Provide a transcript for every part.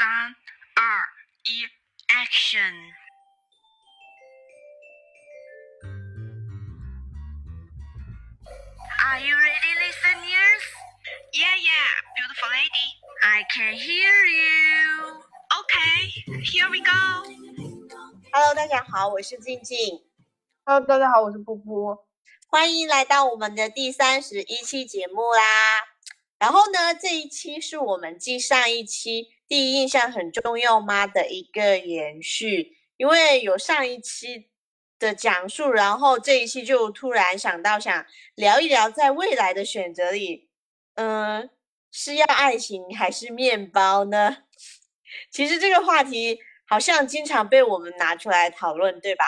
三、二、一，Action！Are you ready, listeners? Yeah, yeah, beautiful lady. I can hear you. Okay, here we go. Hello，大家好，我是静静，Hello，大家好，我是布布。欢迎来到我们的第三十一期节目啦。然后呢，这一期是我们继上一期第一印象很重要吗的一个延续，因为有上一期的讲述，然后这一期就突然想到想聊一聊在未来的选择里，嗯，是要爱情还是面包呢？其实这个话题好像经常被我们拿出来讨论，对吧？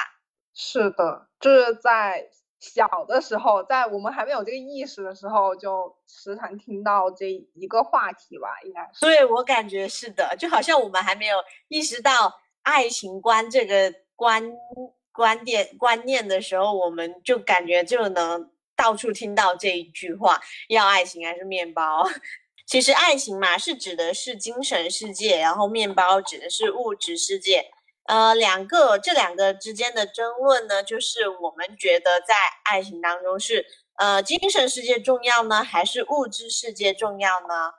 是的，就是在小的时候，在我们还没有这个意识的时候，就时常听到这一个话题吧，应该是。对我感觉是的，就好像我们还没有意识到爱情观这个观观点观念的时候，我们就感觉就能到处听到这一句话：要爱情还是面包？其实爱情嘛，是指的是精神世界，然后面包指的是物质世界。呃，两个这两个之间的争论呢，就是我们觉得在爱情当中是呃精神世界重要呢，还是物质世界重要呢？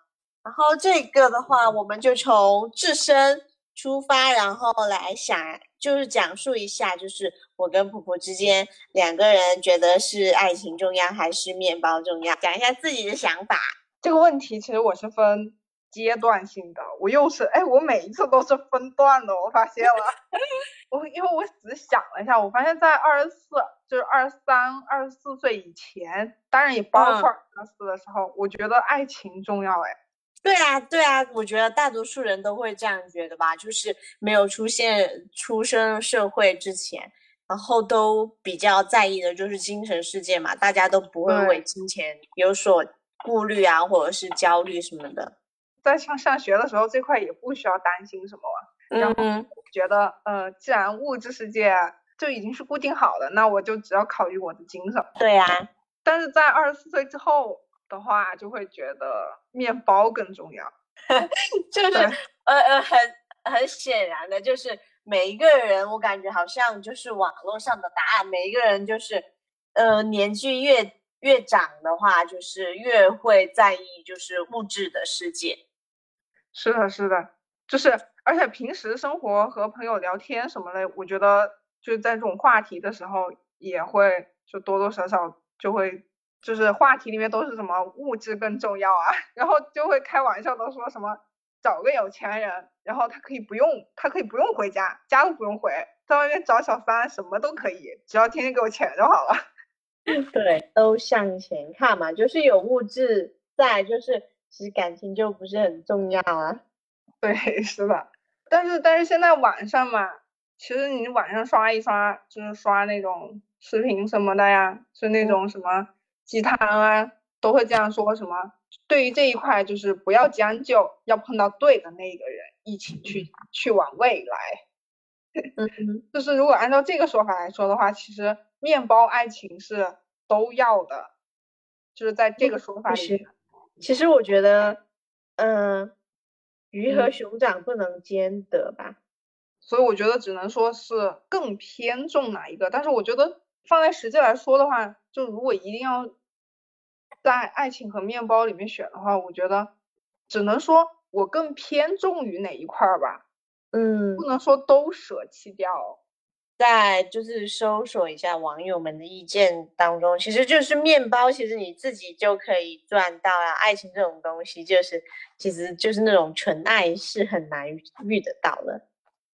然后这个的话，我们就从自身出发，然后来想，就是讲述一下，就是我跟婆婆之间两个人觉得是爱情重要还是面包重要，讲一下自己的想法。这个问题其实我是分阶段性的，我又是哎，我每一次都是分段的，我发现了。我因为我只想了一下，我发现在二十四，就是二十三、二十四岁以前，当然也包括二十四的时候，我觉得爱情重要。哎，对啊，对啊，我觉得大多数人都会这样觉得吧，就是没有出现出生社会之前，然后都比较在意的就是精神世界嘛，大家都不会为金钱有所顾虑啊，或者是焦虑什么的。在上上学的时候，这块也不需要担心什么。然后嗯，觉得，呃，既然物质世界就已经是固定好的，那我就只要考虑我的精神。对啊，但是在二十四岁之后的话，就会觉得面包更重要。就是呃呃，很很显然的，就是每一个人，我感觉好像就是网络上的答案，每一个人就是，呃，年纪越越长的话，就是越会在意就是物质的世界。是的，是的，就是而且平时生活和朋友聊天什么的，我觉得就是在这种话题的时候，也会就多多少少就会。就是话题里面都是什么物质更重要啊，然后就会开玩笑的说什么找个有钱人，然后他可以不用，他可以不用回家，家都不用回，在外面找小三什么都可以，只要天天给我钱就好了。对，都向前看嘛，就是有物质在，就是其实感情就不是很重要啊。对，是的。但是但是现在晚上嘛，其实你晚上刷一刷，就是刷那种视频什么的呀，是那种什么鸡汤啊，都会这样说什么。对于这一块，就是不要将就，要碰到对的那个人，一起去去往未来。嗯，就是如果按照这个说法来说的话，其实面包爱情是都要的，就是在这个说法里。其实我觉得，嗯、鱼和嗯熊掌不能兼得吧。所以我觉得只能说是更偏重哪一个，但是我觉得放在实际来说的话，就如果一定要在爱情和面包里面选的话，我觉得只能说我更偏重于哪一块儿吧，嗯不能说都舍弃掉。在就是搜索一下网友们的意见当中，其实就是面包，其实你自己就可以赚到啊。爱情这种东西，就是其实就是那种纯爱是很难遇得到的。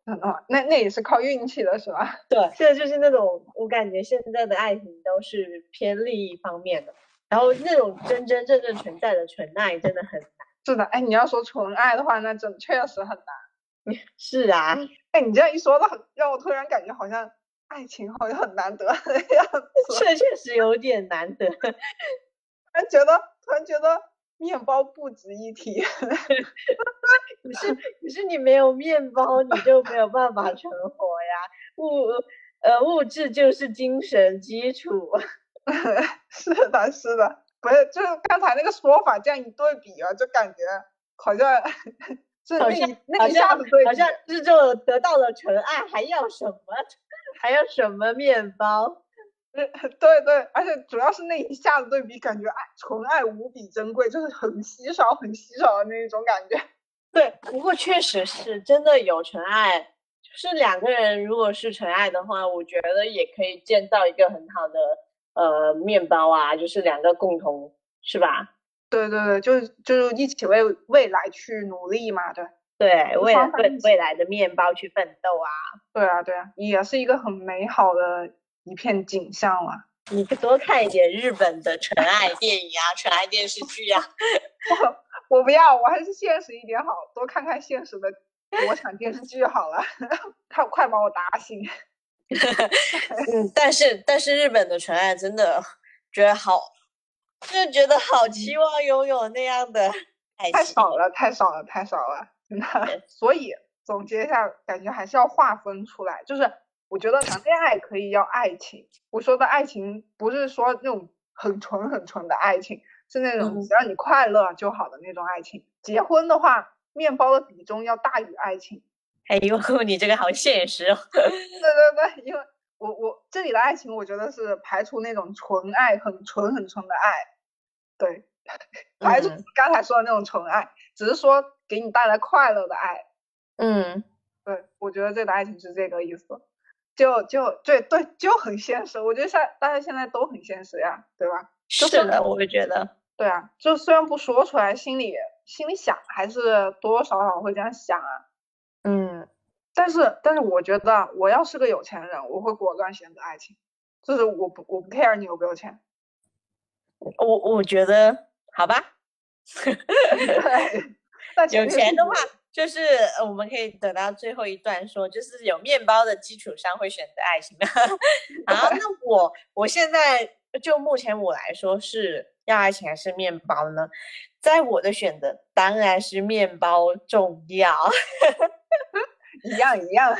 嗯啊，那那也是靠运气的是吧？对，现在就是那种我感觉现在的爱情都是偏利益方面的，然后那种真真正正存在的纯爱真的很难。是的，哎，你要说纯爱的话，那真确实很难。是啊，哎，你这样一说的很，让我突然感觉好像爱情好像很难得的样子。这确实有点难得。突然觉得，突然觉得面包不值一提。可是可是你没有面包，你就没有办法存活呀。物呃物质就是精神基础。是的，是的，不是，就是刚才那个说法这样一对比啊，就感觉好像这好像那好那一下子对比，好像这就得到了纯爱，还要什么？还要什么面包？对对，而且主要是那一下子对比，感觉爱纯爱无比珍贵，就是很稀少、很稀少的那一种感觉。对，不过确实是真的有纯爱，就是两个人如果是纯爱的话，我觉得也可以建造一个很好的呃面包啊，就是两个共同是吧？对对对，就是就是一起为未来去努力嘛，对。对，为了为双方一起未来的面包去奋斗啊！对啊，对啊，也是一个很美好的一片景象了。你多看一点日本的纯爱电影啊、纯爱电视剧啊。我不要，我还是现实一点好，多看看现实的国产电视剧好了。快快把我打醒！嗯，但是但是日本的纯爱真的觉得好，就觉得好期望拥有那样的 爱情。太少了，太少了，太少了，真的。所以总结一下，感觉还是要划分出来。就是我觉得谈恋爱可以要爱情，我说的爱情不是说那种很纯很纯的爱情，是那种嗯只要你快乐就好的那种爱情。结婚的话，面包的比重要大于爱情。哎呦，你这个好现实哦。对对对，因为我我这里的爱情，我觉得是排除那种纯爱，很纯很纯的爱，对，排除嗯刚才说的那种纯爱，只是说给你带来快乐的爱。嗯，对，我觉得这个爱情是这个意思，就就对对，就很现实。我觉得现大家现在都很现实呀，对吧？就是的，我也觉得。对啊，就虽然不说出来，心里心里想还是多多少少会这样想啊。嗯，但是但是我觉得，我要是个有钱人，我会果断选择爱情，就是我不我不 care 你有没有钱。我我觉得好吧。对，那 有钱的话，就是呃我们可以等到最后一段说，就是有面包的基础上会选择爱情的。好，那我我现在就目前我来说是要爱情还是面包呢？在我的选择当然是面包重要。一样一样，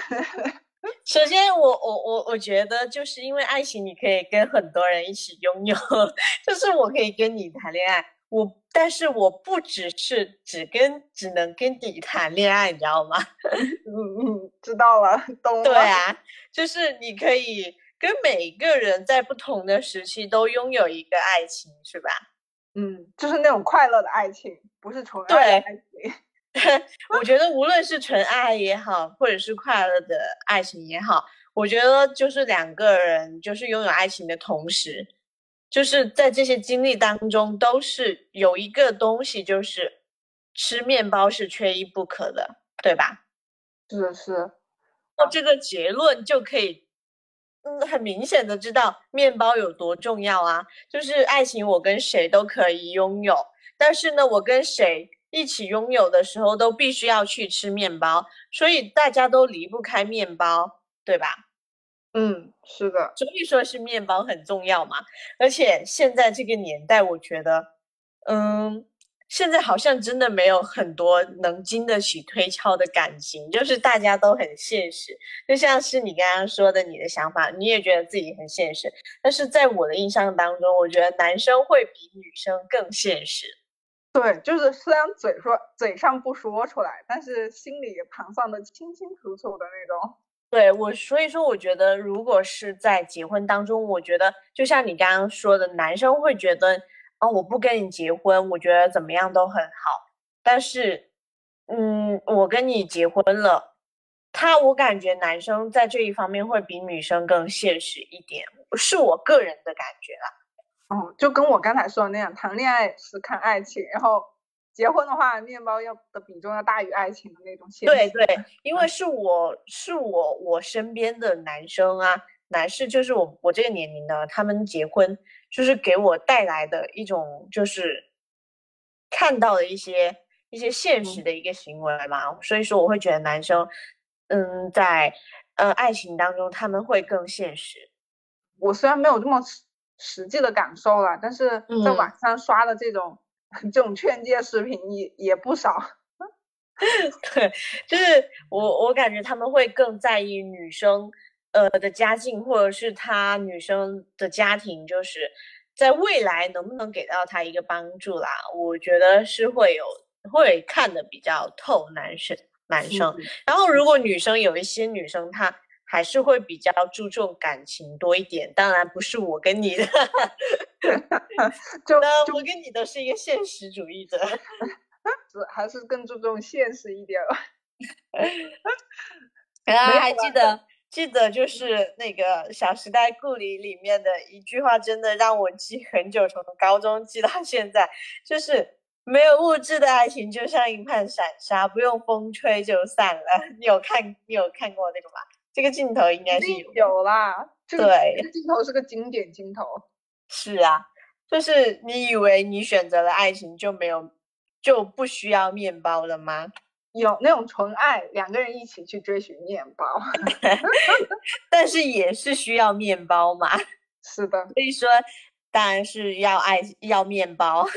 首先我，我我我觉得，就是因为爱情，你可以跟很多人一起拥有，就是我可以跟你谈恋爱，我但是我不只是只跟只能跟你谈恋爱，你知道吗？嗯嗯，知道了，懂了。对啊，就是你可以跟每个人在不同的时期都拥有一个爱情，是吧？嗯，就是那种快乐的爱情，不是纯爱的对爱情。我觉得无论是纯爱也好，或者是快乐的爱情也好，我觉得就是两个人就是拥有爱情的同时，就是在这些经历当中，都是有一个东西，就是吃面包是缺一不可的，对吧？是是，那这个结论就可以，嗯，很明显的知道面包有多重要啊！就是爱情，我跟谁都可以拥有，但是呢，我跟谁一起拥有的时候，都必须要去吃面包，所以大家都离不开面包，对吧？嗯，是的，所以说是面包很重要嘛。而且现在这个年代，我觉得，嗯，现在好像真的没有很多能经得起推敲的感情，就是大家都很现实。就像是你刚刚说的，你的想法，你也觉得自己很现实，但是在我的印象当中，我觉得男生会比女生更现实。对，就是虽然嘴说嘴上不说出来，但是心里盘算的清清楚楚的那种。对我，所以说我觉得，如果是在结婚当中，我觉得就像你刚刚说的，男生会觉得，哦，我不跟你结婚，我觉得怎么样都很好。但是，嗯，我跟你结婚了，他我感觉男生在这一方面会比女生更现实一点，是我个人的感觉啦。哦，就跟我刚才说的那样，谈恋爱是看爱情，然后结婚的话，面包要的比重要大于爱情的那种现实。对对，因为是我是我我身边的男生啊，男士就是我我这个年龄的，他们结婚就是给我带来的一种就是看到的一些一些现实的一个行为嘛，所以说我会觉得男生嗯在呃爱情当中他们会更现实。我虽然没有这么实实际的感受了，但是在嗯网上刷的这种、这种劝诫视频也也不少。对，就是我我感觉他们会更在意女生呃的家境，或者是她女生的家庭，就是在未来能不能给到她一个帮助啦。我觉得是会有会看的比较透男生男生，嗯然后如果女生有一些女生她还是会比较注重感情多一点，当然不是我跟你的，就那就我跟你都是一个现实主义者。是还是更注重现实一点了。然后没有啊还记得记得就是那个《小时代》故里里面的一句话，真的让我记很久，从高中记到现在，就是没有物质的爱情就像一盘散沙，不用风吹就散了。你有看你有看过那个吗？这个镜头应该是有。有啦，这个对这个镜头是个经典镜头。是啊，就是你以为你选择了爱情就没有就不需要面包了吗？有那种纯爱，两个人一起去追寻面包。但是也是需要面包嘛。是的，所以说，当然是要爱要面包。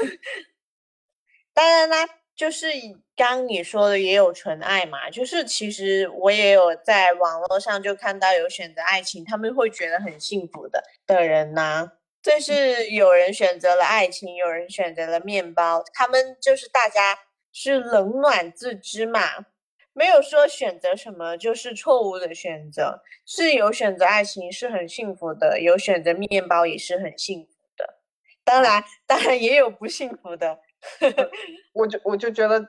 当然啦，就是刚你说的也有纯爱嘛，就是其实我也有在网络上就看到有选择爱情，他们会觉得很幸福的的人呐、这是有人选择了爱情，有人选择了面包，他们就是大家是冷暖自知嘛，没有说选择什么就是错误的选择，是有选择爱情是很幸福的，有选择面包也是很幸福的。当然，当然也有不幸福的。我就我就觉得，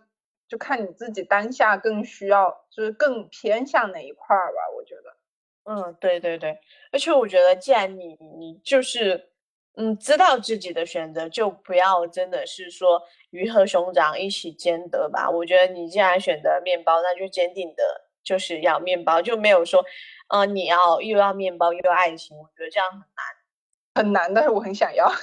就看你自己当下更需要，就是更偏向哪一块儿吧。我觉得，嗯，对对对，而且我觉得，既然你你就是嗯知道自己的选择，就不要真的是说鱼和熊掌一起兼得吧。我觉得你既然选择面包，那就坚定的就是要面包，就没有说，呃，你要又要面包又要爱情，我觉得这样很难。很难，但是我很想要。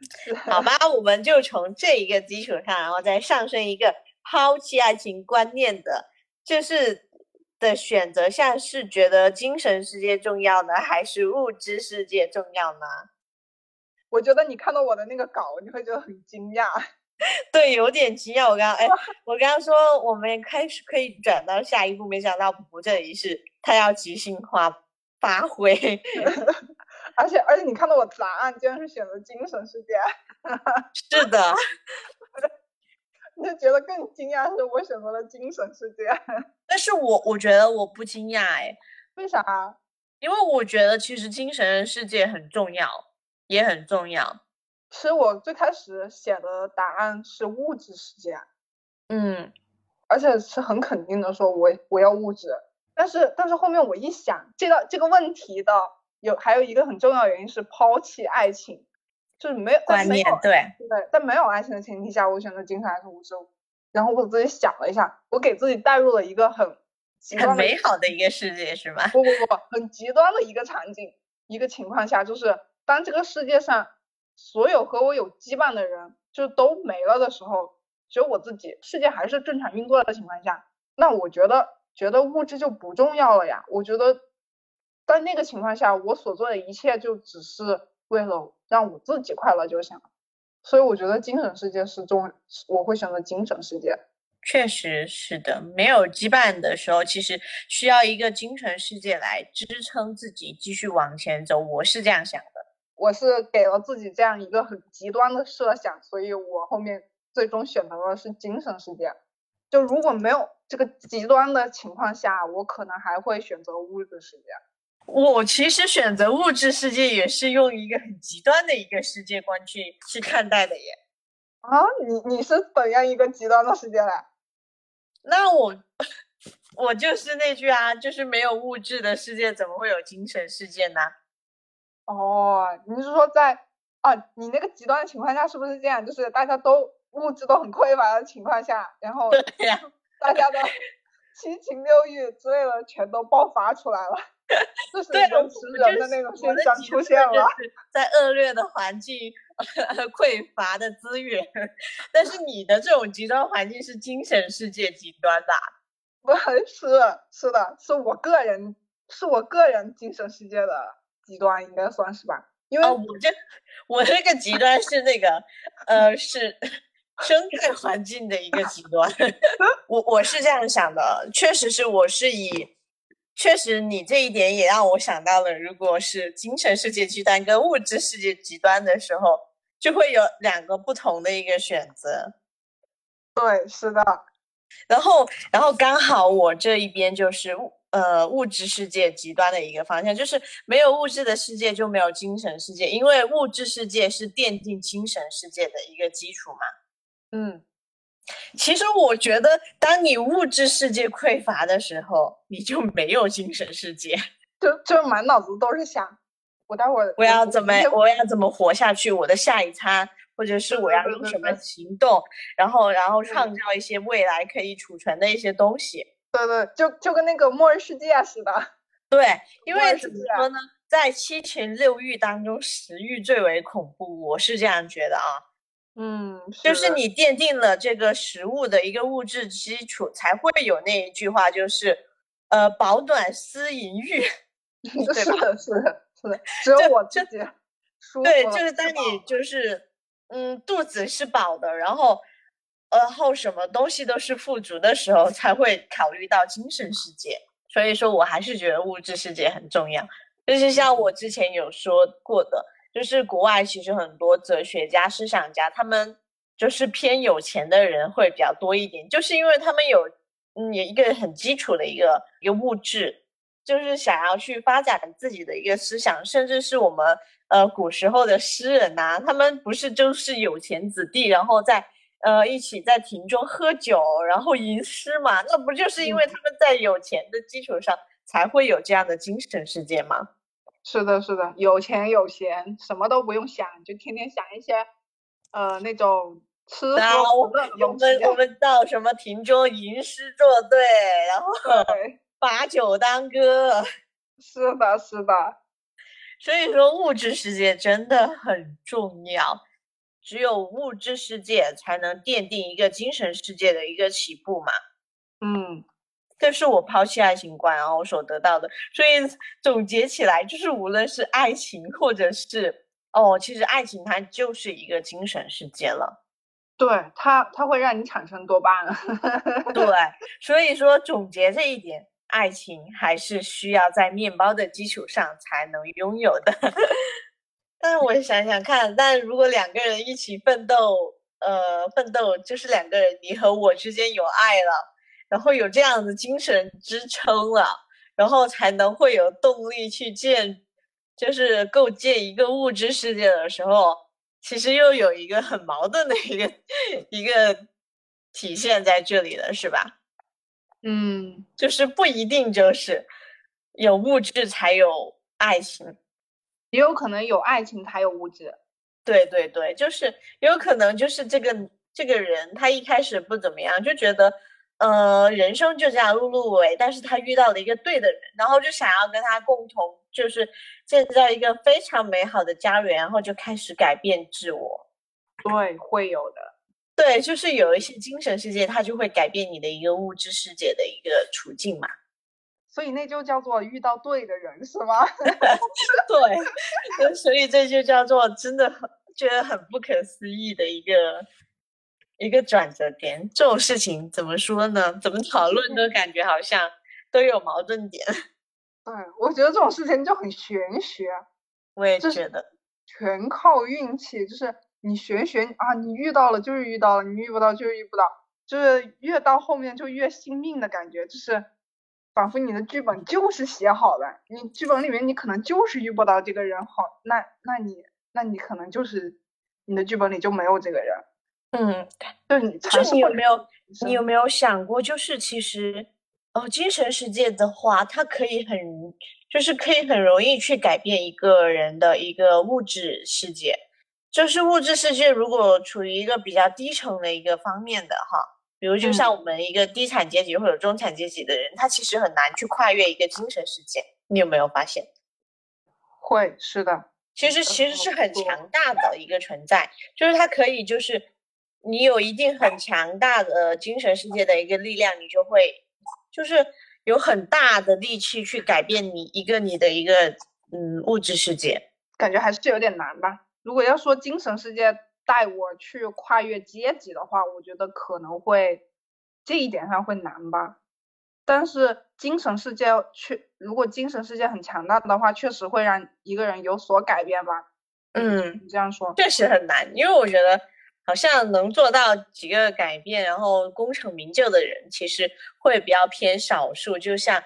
好吧，我们就从这一个基础上，然后再上升一个抛弃爱情观念的，就是的选择下是觉得精神世界重要呢，还是物质世界重要呢？我觉得你看到我的那个稿，你会觉得很惊讶。对，有点惊讶。我刚刚哎，我刚刚说我们开始可以转到下一步，没想到不这里是他要即兴化发挥。而且而且你看到我答案竟然是选择精神世界，是的，你就觉得更惊讶，是我选择了精神世界。但是我我觉得我不惊讶哎，为啥？因为我觉得其实精神世界很重要，也很重要。其实我最开始写的答案是物质世界，嗯，而且是很肯定的说我我要物质。但是但是后面我一想，这个这个问题的有还有一个很重要原因是抛弃爱情，就是没有在观没有念对，对，在没有爱情的前提下，我选择精神还是物质？然后我自己想了一下，我给自己带入了一个很极很端美好的一个世界是吗？不不不，很极端的一个场景，一个情况下，就是当这个世界上所有和我有羁绊的人就都没了的时候，只有我自己，世界还是正常运作的情况下，那我觉得觉得物质就不重要了呀。我觉得在那个情况下，我所做的一切就只是为了让我自己快乐就行了。所以我觉得精神世界是重，我会选择精神世界。确实是的，没有羁绊的时候，其实需要一个精神世界来支撑自己继续往前走。我是这样想的。我是给了自己这样一个很极端的设想，所以我后面最终选择的是精神世界。就如果没有这个极端的情况下，我可能还会选择物质世界。我其实选择物质世界也是用一个很极端的一个世界观去去看待的耶。啊，你你是怎样一个极端的世界嘞？那我我就是那句啊，就是没有物质的世界，怎么会有精神世界呢？哦，你是说在啊，你那个极端的情况下是不是这样？就是大家都物质都很匮乏的情况下，然后对呀、大家的 七情六欲之类的全都爆发出来了，就是 对，人吃人的那种现象出现了。在恶劣的环境、匮乏的资源，但是你的这种极端环境是精神世界极端吧？不是是的，是我个人是我个人精神世界的极端，应该算是吧？因为、哦，我这我这个极端是那个呃是生态环境的一个极端，我我是这样想的，确实是我是以。确实，你这一点也让我想到了，如果是精神世界极端跟物质世界极端的时候，就会有两个不同的一个选择。对，是的。然后，然后刚好我这一边就是物呃物质世界极端的一个方向，就是没有物质的世界就没有精神世界，因为物质世界是奠定精神世界的一个基础嘛。嗯，其实我觉得，当你物质世界匮乏的时候，你就没有精神世界。就就满脑子都是想，我待会儿我要怎么我要怎么活下去，我的下一餐。或者是我要用什么行动，然后然后创造一些未来可以储存的一些东西。对对，就就跟那个末日世界似的。对，因为怎么说呢，在七情六欲当中，食欲最为恐怖，我是这样觉得啊。嗯，就是你奠定了这个食物的一个物质基础，才会有那一句话，就是呃，饱暖思淫欲。是的，是的，是的，只有我自己。对，就是当你就是。嗯，肚子是饱的，然后，然后什么东西都是富足的时候，才会考虑到精神世界。所以说我还是觉得物质世界很重要。就是像我之前有说过的，就是国外其实很多哲学家、思想家，他们就是偏有钱的人会比较多一点，就是因为他们有嗯一个很基础的一个一个物质，就是想要去发展自己的一个思想，甚至是我们。呃，古时候的诗人呐，他们不是就是有钱子弟，然后在呃一起在庭中喝酒，然后吟诗嘛？那不就是因为他们在有钱的基础上，才会有这样的精神世界吗？是的，是的，有钱有闲，什么都不用想，就天天想一些呃那种吃喝我们我们我们到什么亭中吟诗作对，然后 把酒当歌。是的，是的。所以说，物质世界真的很重要，只有物质世界才能奠定一个精神世界的一个起步嘛。嗯，这是我抛弃爱情观然后所得到的。所以总结起来，就是无论是爱情，或者是哦，其实爱情它就是一个精神世界了。对它，它会让你产生多巴胺。对，所以说总结这一点。爱情还是需要在面包的基础上才能拥有的。但是我想想看，但如果两个人一起奋斗，呃，奋斗就是两个人，你和我之间有爱了，然后有这样的精神支撑了，然后才能会有动力去建，就是构建一个物质世界的时候，其实又有一个很矛盾的一个一个体现在这里了，是吧？嗯，就是不一定就是有物质才有爱情，也有可能有爱情才有物质。对对对，就是有可能就是这个这个人他一开始不怎么样，就觉得呃人生就这样碌碌无为，但是他遇到了一个对的人，然后就想要跟他共同就是建造一个非常美好的家园，然后就开始改变自我。对，会有的。对，就是有一些精神世界，它就会改变你的一个物质世界的一个处境嘛。所以那就叫做遇到对的人，是吗？对，所以这就叫做真的很觉得很不可思议的一个一个转折点。这种事情怎么说呢？怎么讨论都感觉好像都有矛盾点。对，我觉得这种事情就很玄学。我也觉得，全靠运气，就是。你玄学啊，你遇到了就是遇到了，你遇不到就是遇不到，就是越到后面就越信命的感觉，就是仿佛你的剧本就是写好的，你剧本里面你可能就是遇不到这个人，好，那那你那你可能就是你的剧本里就没有这个人，嗯，对，你就是你有没有你有没有想过，就是其实哦，精神世界的话，它可以很就是可以很容易去改变一个人的一个物质世界。就是物质世界如果处于一个比较低层的一个方面的哈，比如就像我们一个低产阶级或者中产阶级的人，他其实很难去跨越一个精神世界。你有没有发现？会是的，其实其实是很强大的一个存在，就是它可以就是你有一定很强大的精神世界的一个力量，你就会就是有很大的力气去改变你一个你的一个嗯物质世界，感觉还是有点难吧。如果要说精神世界带我去跨越阶级的话，我觉得可能会这一点上会难吧。但是精神世界确，如果精神世界很强大的话，确实会让一个人有所改变吧。嗯，你这样说，确实很难，因为我觉得好像能做到几个改变，然后功成名就的人，其实会比较偏少数。就像，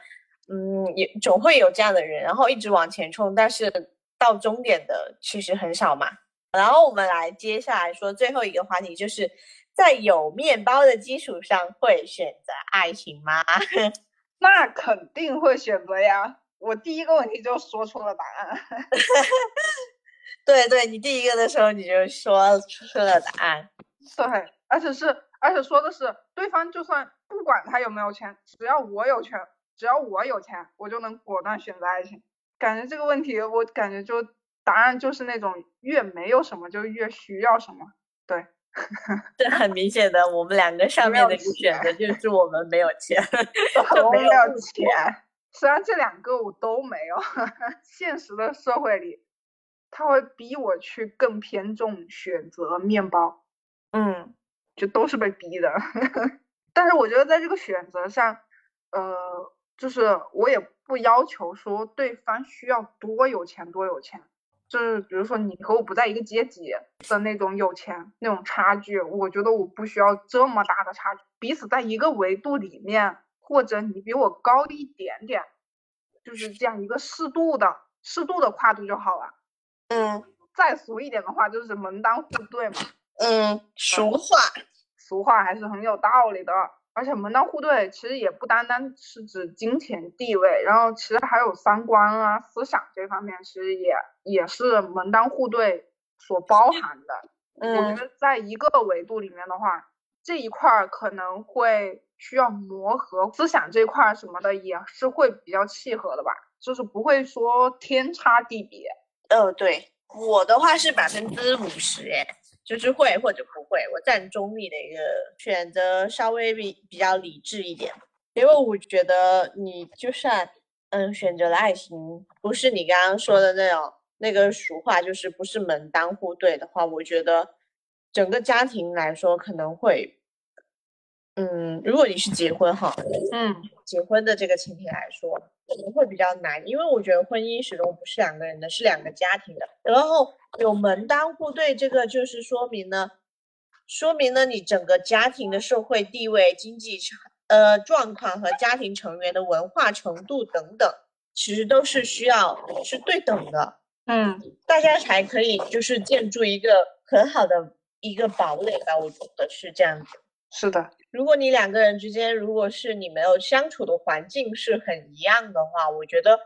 嗯，也总会有这样的人，然后一直往前冲，但是到终点的其实很少嘛。然后我们来接下来说最后一个话题，就是在有面包的基础上会选择爱情吗？那肯定会选择呀。我第一个问题就说出了答案。对对，你第一个的时候你就说出了答案。对，而且是，而且说的是对方就算不管他有没有钱，只要我有钱，只要我有钱，我就能果断选择爱情。感觉这个问题，我感觉就答案就是那种越没有什么就越需要什么。对，这很明显的，我们两个上面的一个选择就是我们没有钱，我没有钱。虽然这两个我都没有，现实的社会里，他会逼我去更偏重选择面包。嗯就都是被逼的。但是我觉得在这个选择上，呃，就是我也不要求说对方需要多有钱多有钱，就是比如说你和我不在一个阶级的那种有钱那种差距，我觉得我不需要这么大的差距，彼此在一个维度里面，或者你比我高一点点，就是这样一个适度的适度的跨度就好了。嗯再俗一点的话，就是门当户对嘛。嗯，俗话。俗话还是很有道理的。而且门当户对其实也不单单是指金钱地位，然后其实还有三观啊、思想这方面，其实也也是门当户对所包含的。我嗯觉得在一个维度里面的话，这一块儿可能会需要磨合，思想这块儿什么的也是会比较契合的吧，就是不会说天差地别。呃，对，我的话是百分之五十，哎，就是会或者不会，我占中立的一个选择，稍微比比较理智一点，因为我觉得你就算嗯选择了爱情，不是你刚刚说的那种那个俗话，就是不是门当户对的话，我觉得整个家庭来说可能会，嗯，如果你是结婚哈，嗯。结婚的这个前提来说，可能会比较难，因为我觉得婚姻始终不是两个人的，是两个家庭的。然后有门当户对，这个就是说明呢，说明了你整个家庭的社会地位、经济呃状况和家庭成员的文化程度等等，其实都是需要是对等的，嗯大家才可以就是建筑一个很好的一个堡垒吧。我觉得是这样子。是的，如果你两个人之间，如果是你没有相处的环境是很一样的话，我觉得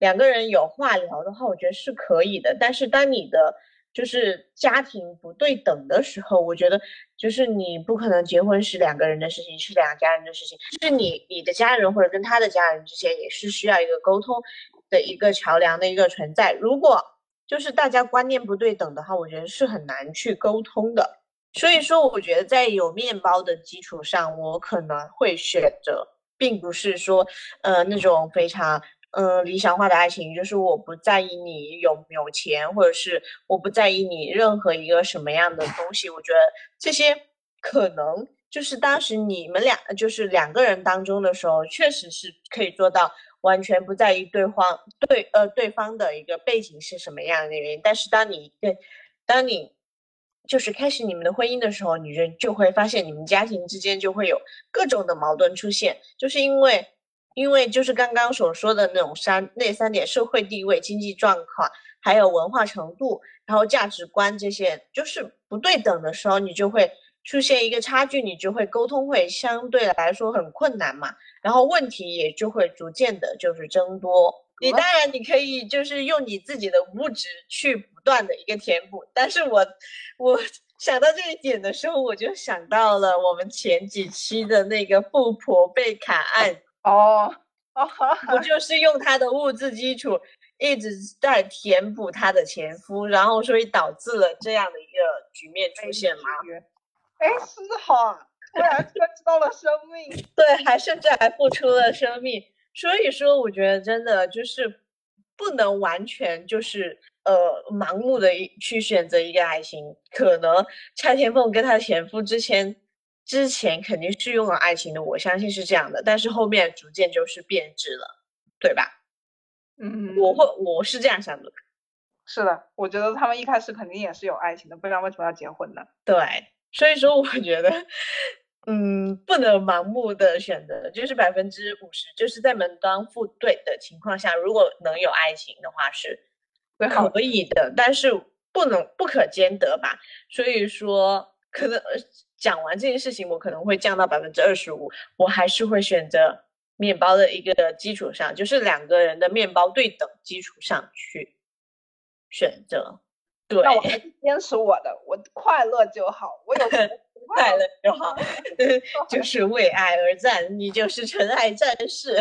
两个人有话聊的话，我觉得是可以的。但是当你的就是家庭不对等的时候，我觉得就是你不可能结婚是两个人的事情，是两家人的事情，是你你的家人或者跟他的家人之间也是需要一个沟通的一个桥梁的一个存在。如果就是大家观念不对等的话，我觉得是很难去沟通的。所以说，我觉得在有面包的基础上，我可能会选择，并不是说，呃，那种非常，呃，理想化的爱情，就是我不在意你有没有钱，或者是我不在意你任何一个什么样的东西。我觉得这些可能就是当时你们俩就是两个人当中的时候，确实是可以做到完全不在意对方对呃对方的一个背景是什么样的原因。但是当你对当你就是开始你们的婚姻的时候，女人就会发现你们家庭之间就会有各种的矛盾出现，就是因为因为就是刚刚所说的那种三那三点：社会地位、经济状况，还有文化程度，然后价值观这些，就是不对等的时候，你就会出现一个差距，你就会沟通会相对来说很困难嘛，然后问题也就会逐渐的就是增多。你当然你可以就是用你自己的物质去不断的一个填补，但是我我 想到这一点的时候，我就想到了我们前几期的那个富婆被砍案，哦哦，不 就是用她的物质基础一直在填补她的前夫，然后所以导致了这样的一个局面出现吗？哎，是哈，突然认识到了生命。对，还甚至还付出了生命。所以说，我觉得真的就是不能完全就是呃盲目的去选择一个爱情。可能蔡天凤跟她前夫之前之前肯定是用了爱情的，我相信是这样的。但是后面逐渐就是变质了，对吧？嗯，我会我是这样想的。是的，我觉得他们一开始肯定也是有爱情的，不然为什么要结婚呢？对，所以说我觉得，嗯，不能盲目的选择，就是百分之五十，就是在门当户对的情况下，如果能有爱情的话是可以的，但是不能不可兼得吧。所以说，可能呃讲完这件事情，我可能会降到百分之二十五，我还是会选择面包的一个基础上，就是两个人的面包对等基础上去选择。对，那我还是坚持我的，我快乐就好，我有快乐就好，就 是为爱而战，你就是纯爱战士。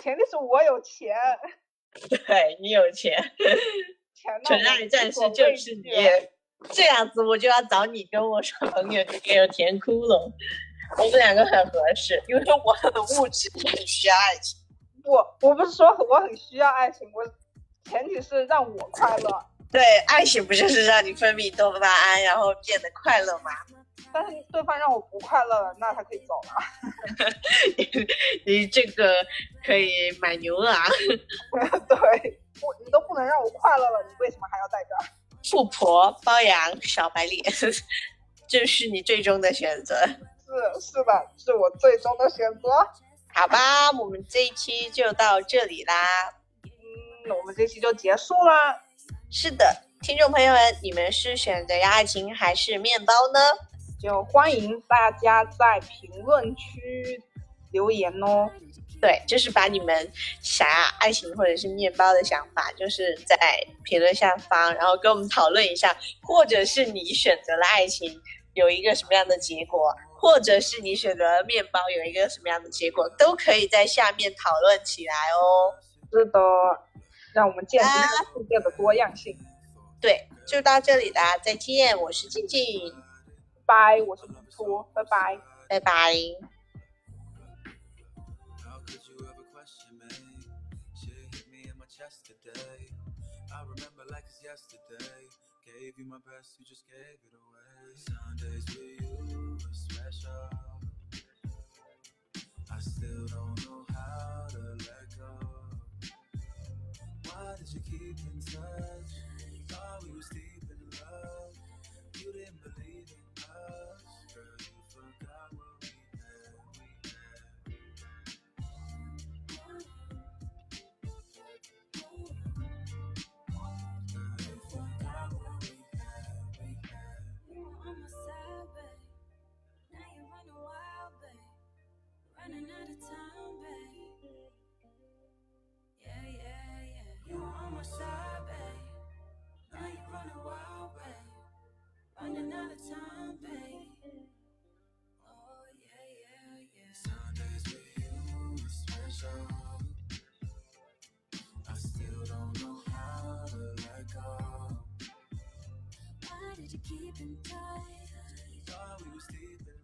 前提是我有钱，对你有钱，纯爱战士就是你。这样子我就要找你跟我说朋友，你给我填窟窿，我们两个很合适，因为我很物质你很需要爱情。不，我不是说我很需要爱情，我前提是让我快乐。对，爱情不就是让你分泌多巴胺，然后变得快乐吗？但是对方让我不快乐了，那他可以走了。你这个可以买牛了啊、对，不你都不能让我快乐了，你为什么还要在这儿？富婆、包养、小白脸，这是你最终的选择。是是的，是我最终的选择。好吧，我们这一期就到这里啦。嗯，我们这期就结束啦。是的，听众朋友们，你们是选择爱情还是面包呢？就欢迎大家在评论区留言哦。对，就是把你们想要爱情或者是面包的想法，就是在评论下方，然后跟我们讨论一下，或者是你选择了爱情有一个什么样的结果，或者是你选择了面包有一个什么样的结果，都可以在下面讨论起来哦。是的，让我们见识这个世界的多样性。对，就到这里啦，再见，我是静静，拜，我是木初，拜拜。拜拜。 How could you ever question me? Shit hit me in my chest today. I remember like it's yesterday. Gave you my best, you just gave it away. Sundays with you were special. I still don't know how to let go. Why did you keep in touch? Thought we was thought we were sleeping.